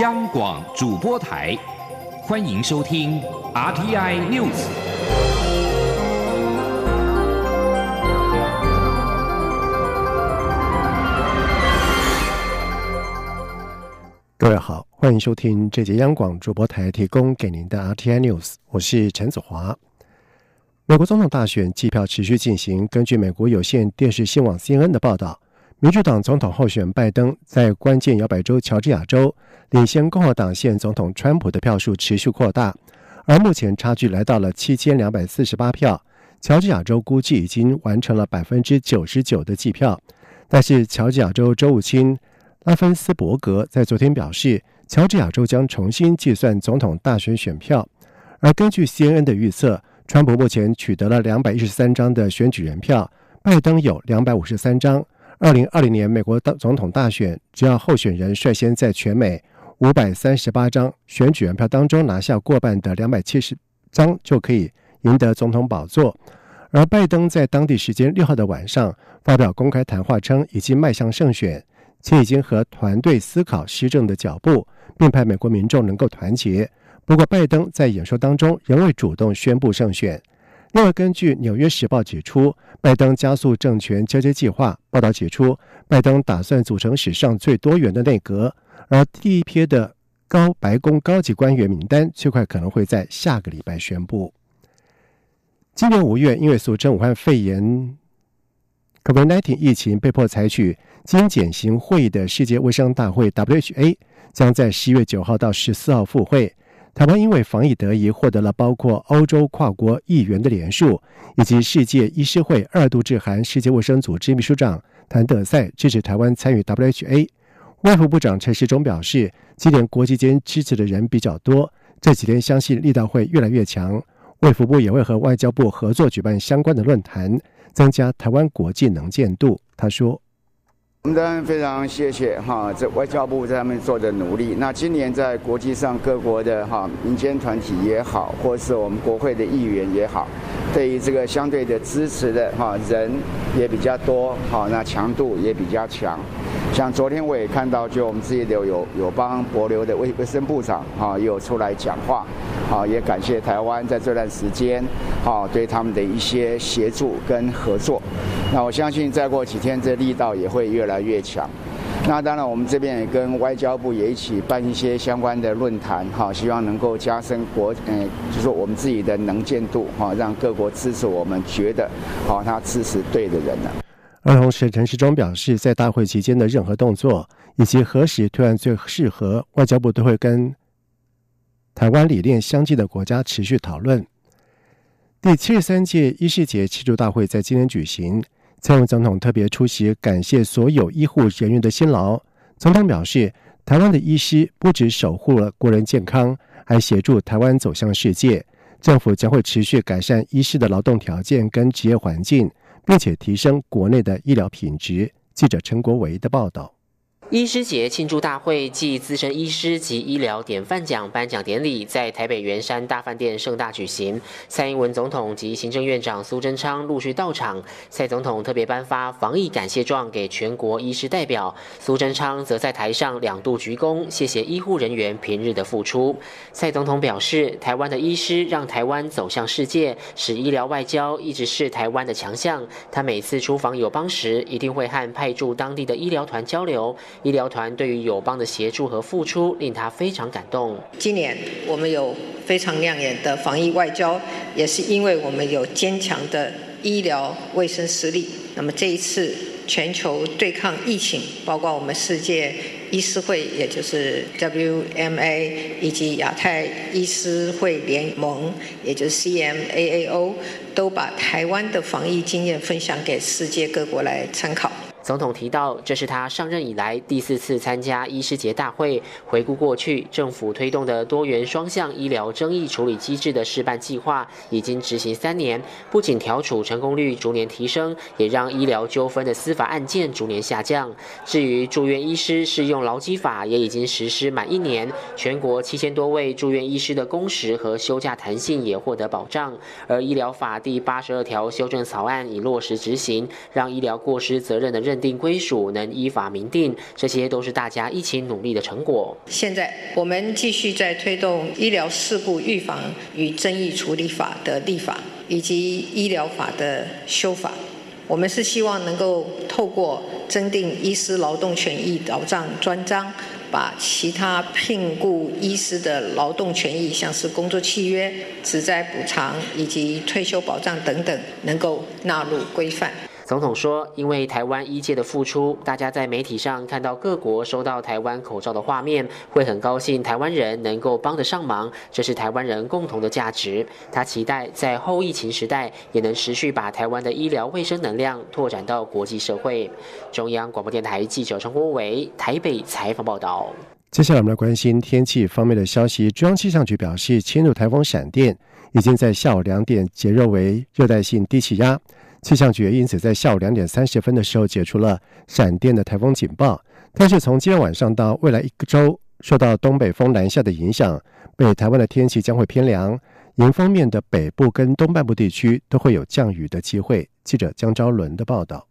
央广主播台，欢迎收听 RTI News。各位好，欢迎收听这节央广主播台提供给您的 RTI News，我是陈子华。美国总统大选计票持续进行，根据美国有线电视新闻网 CNN 的报道。民主党总统候选拜登在关键摇摆州乔治亚州领先共和党现总统川普的票数持续扩大，而目前差距来到了七千两百四十八票。乔治亚州估计已经完成了百分之九十九的计票，但是乔治亚州州务卿拉芬斯伯格在昨天表示，乔治亚州将重新计算总统大选选票。而根据 CNN 的预测，川普目前取得了两百一十三张的选举人票，拜登有两百五十三张。二零二零年美国大总统大选，只要候选人率先在全美五百三十八张选举人票当中拿下过半的两百七十张，就可以赢得总统宝座。而拜登在当地时间六号的晚上发表公开谈话，称已经迈向胜选，且已经和团队思考施政的脚步，并派美国民众能够团结。不过，拜登在演说当中仍未主动宣布胜选。另外，根据《纽约时报》指出，拜登加速政权交接计划。报道指出，拜登打算组成史上最多元的内阁，而第一批的高白宫高级官员名单最快可能会在下个礼拜宣布。今年五月，因为俗称武汉肺炎 （COVID-19） 疫情，被迫采取精简型会议的世界卫生大会 （WHA） 将在十月九号到十四号复会。台湾因为防疫得宜，获得了包括欧洲跨国议员的联署，以及世界医师会二度致函世界卫生组织秘书长谭德赛，支持台湾参与 WHA。外务部长陈时中表示，今年国际间支持的人比较多，这几天相信力道会越来越强。卫福部也会和外交部合作举办相关的论坛，增加台湾国际能见度。他说。我们当然非常谢谢哈，这外交部在他们做的努力。那今年在国际上各国的哈民间团体也好，或是我们国会的议员也好，对于这个相对的支持的哈人也比较多，好，那强度也比较强。像昨天我也看到，就我们自己的有有帮博流的卫卫生部长哈也有出来讲话，好，也感谢台湾在这段时间好对他们的一些协助跟合作。那我相信再过几天这力道也会越。来越强，那当然，我们这边也跟外交部也一起办一些相关的论坛，哈，希望能够加深国，嗯，就是我们自己的能见度，哈，让各国支持我们，觉得，好，他支持对的人呢。而同时，陈时中表示，在大会期间的任何动作以及何时推案最适合，外交部都会跟台湾理念相近的国家持续讨论。第七十三届医师节庆祝大会在今天举行。蔡英文总统特别出席，感谢所有医护人员的辛劳。总统表示，台湾的医师不止守护了国人健康，还协助台湾走向世界。政府将会持续改善医师的劳动条件跟职业环境，并且提升国内的医疗品质。记者陈国维的报道。医师节庆祝大会暨资深医师及医疗典范奖颁奖典礼在台北圆山大饭店盛大举行。蔡英文总统及行政院长苏贞昌陆续到场。蔡总统特别颁发防疫感谢状给全国医师代表，苏贞昌则在台上两度鞠躬，谢谢医护人员平日的付出。蔡总统表示，台湾的医师让台湾走向世界，使医疗外交一直是台湾的强项。他每次出访友邦时，一定会和派驻当地的医疗团交流。医疗团对于友邦的协助和付出，令他非常感动。今年我们有非常亮眼的防疫外交，也是因为我们有坚强的医疗卫生实力。那么这一次全球对抗疫情，包括我们世界医师会，也就是 WMA，以及亚太医师会联盟，也就是 CMAAO，都把台湾的防疫经验分享给世界各国来参考。总统提到，这是他上任以来第四次参加医师节大会。回顾过去，政府推动的多元双向医疗争议处理机制的示范计划已经执行三年，不仅调处成功率逐年提升，也让医疗纠纷的司法案件逐年下降。至于住院医师适用劳基法，也已经实施满一年，全国七千多位住院医师的工时和休假弹性也获得保障。而医疗法第八十二条修正草案已落实执行，让医疗过失责任的认认定归属能依法明定，这些都是大家一起努力的成果。现在我们继续在推动医疗事故预防与争议处理法的立法，以及医疗法的修法。我们是希望能够透过增订医师劳动权益保障专章。把其他聘雇医师的劳动权益，像是工作契约、职灾补偿以及退休保障等等，能够纳入规范。总统说：“因为台湾医界的付出，大家在媒体上看到各国收到台湾口罩的画面，会很高兴台湾人能够帮得上忙，这是台湾人共同的价值。他期待在后疫情时代，也能持续把台湾的医疗卫生能量拓展到国际社会。”中央广播电台记者陈国伟台北采访报道。接下来我们来关心天气方面的消息。中央气象局表示，轻度台风闪电已经在下午两点减弱为热带性低气压。气象局因此在下午两点三十分的时候解除了闪电的台风警报，但是从今天晚上到未来一个周，受到东北风南下的影响，北台湾的天气将会偏凉，迎风面的北部跟东半部地区都会有降雨的机会。记者江昭伦的报道。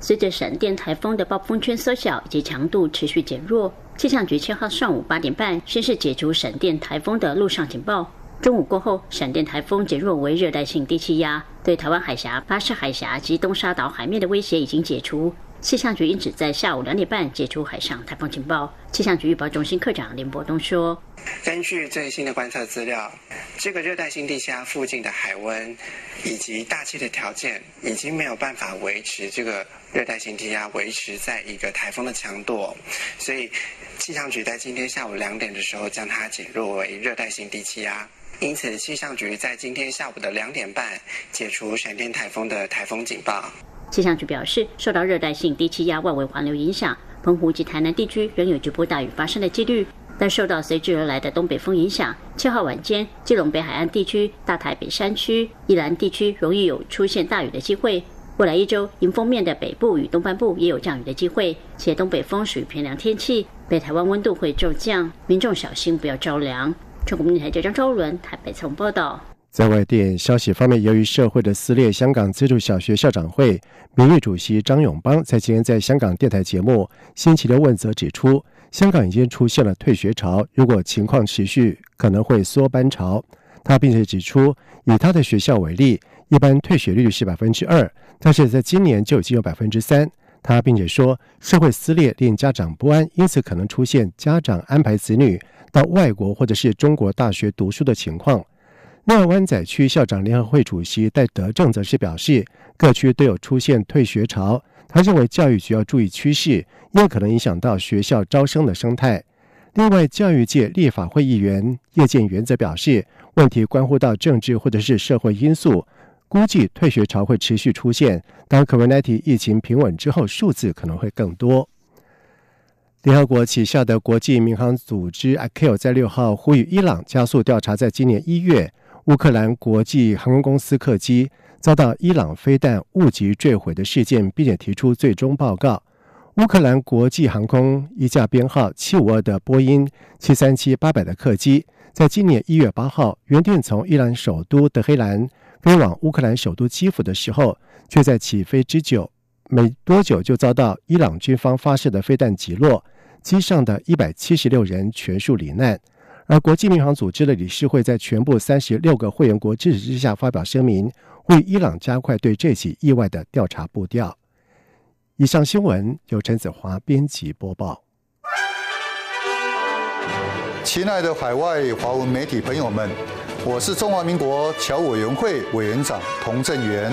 随着闪电台风的暴风圈缩小以及强度持续减弱，气象局七号上午八点半宣示解除闪电台风的陆上警报。中午过后，闪电台风减弱为热带性低气压，对台湾海峡、巴士海峡及东沙岛海面的威胁已经解除。气象局因此在下午两点半解除海上台风警报。气象局预报中心科长林伯东说：“根据最新的观测资料，这个热带性低气压附近的海温以及大气的条件已经没有办法维持这个热带性低压维持在一个台风的强度，所以气象局在今天下午两点的时候将它减弱为热带性低气压。”因此，气象局在今天下午的两点半解除闪电台风的台风警报。气象局表示，受到热带性低气压外围环流影响，澎湖及台南地区仍有局部大雨发生的几率。但受到随之而来的东北风影响，七号晚间，基隆北海岸地区、大台北山区、宜兰地区容易有出现大雨的机会。未来一周，迎风面的北部与东半部也有降雨的机会，且东北风属于偏凉天气，北台湾温度会骤降，民众小心不要着凉。中国电台记者张昭伦台北曾报道。在外电消息方面，由于社会的撕裂，香港资助小学校长会名誉主席张永邦在今天在香港电台节目《星期六问责》指出，香港已经出现了退学潮，如果情况持续，可能会缩班潮。他并且指出，以他的学校为例，一般退学率是百分之二，但是在今年就已经有百分之三。他并且说，社会撕裂令家长不安，因此可能出现家长安排子女。到外国或者是中国大学读书的情况。另外，湾仔区校长联合会主席戴德正则是表示，各区都有出现退学潮。他认为教育局要注意趋势，因为可能影响到学校招生的生态。另外，教育界立法会议员叶建元则表示，问题关乎到政治或者是社会因素，估计退学潮会持续出现。当 COVID-19 疫情平稳之后，数字可能会更多。联合国旗下的国际民航组织 ICAO 在六号呼吁伊朗加速调查，在今年一月乌克兰国际航空公司客机遭到伊朗飞弹误击坠毁的事件，并且提出最终报告。乌克兰国际航空一架编号七五二的波音七三七八百的客机，在今年一月八号原定从伊朗首都德黑兰飞往乌克兰首都基辅的时候，却在起飞之久没多久就遭到伊朗军方发射的飞弹击落。机上的一百七十六人全数罹难，而国际民航组织的理事会在全部三十六个会员国支持之下发表声明，为伊朗加快对这起意外的调查步调。以上新闻由陈子华编辑播报。亲爱的海外华文媒体朋友们，我是中华民国侨委员会委员长童振源。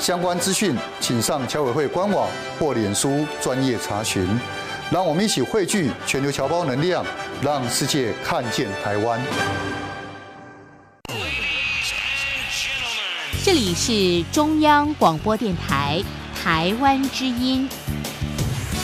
相关资讯，请上侨委会官网或脸书专业查询。让我们一起汇聚全球侨胞能量，让世界看见台湾。这里是中央广播电台台湾之音。